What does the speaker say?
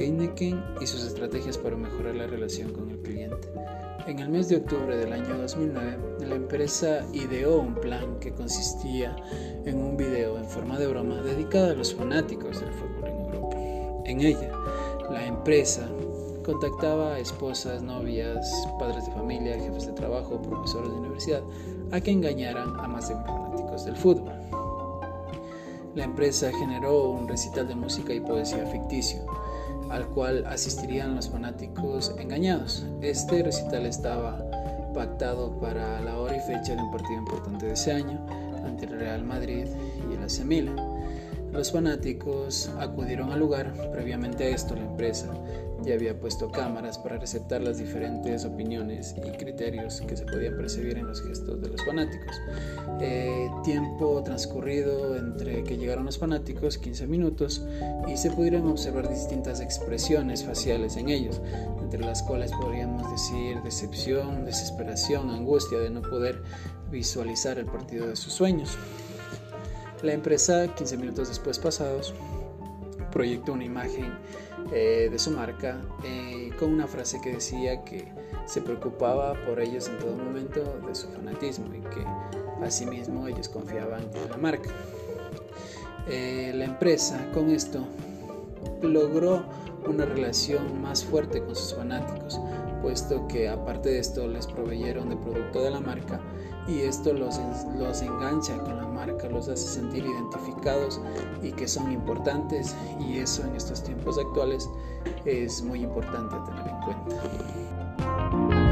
Heineken y sus estrategias para mejorar la relación con el cliente. En el mes de octubre del año 2009, la empresa ideó un plan que consistía en un video en forma de broma dedicado a los fanáticos del fútbol en Europa. En ella, la empresa contactaba a esposas, novias, padres de familia, jefes de trabajo, profesores de universidad, a que engañaran a más de fanáticos del fútbol. La empresa generó un recital de música y poesía ficticio, al cual asistirían los fanáticos engañados. Este recital estaba pactado para la hora y fecha de un partido importante de ese año ante el Real Madrid y el AC. Los fanáticos acudieron al lugar, previamente a esto la empresa ya había puesto cámaras para receptar las diferentes opiniones y criterios que se podían percibir en los gestos de los fanáticos. Eh, tiempo transcurrido entre que llegaron los fanáticos, 15 minutos, y se pudieron observar distintas expresiones faciales en ellos, entre las cuales podríamos decir decepción, desesperación, angustia de no poder visualizar el partido de sus sueños. La empresa, 15 minutos después pasados, proyectó una imagen eh, de su marca eh, con una frase que decía que se preocupaba por ellos en todo momento de su fanatismo y que asimismo ellos confiaban en la marca. Eh, la empresa con esto logró una relación más fuerte con sus fanáticos, puesto que aparte de esto les proveyeron de producto de la marca y esto los, los engancha con la marca, los hace sentir identificados y que son importantes y eso en estos tiempos actuales es muy importante tener en cuenta.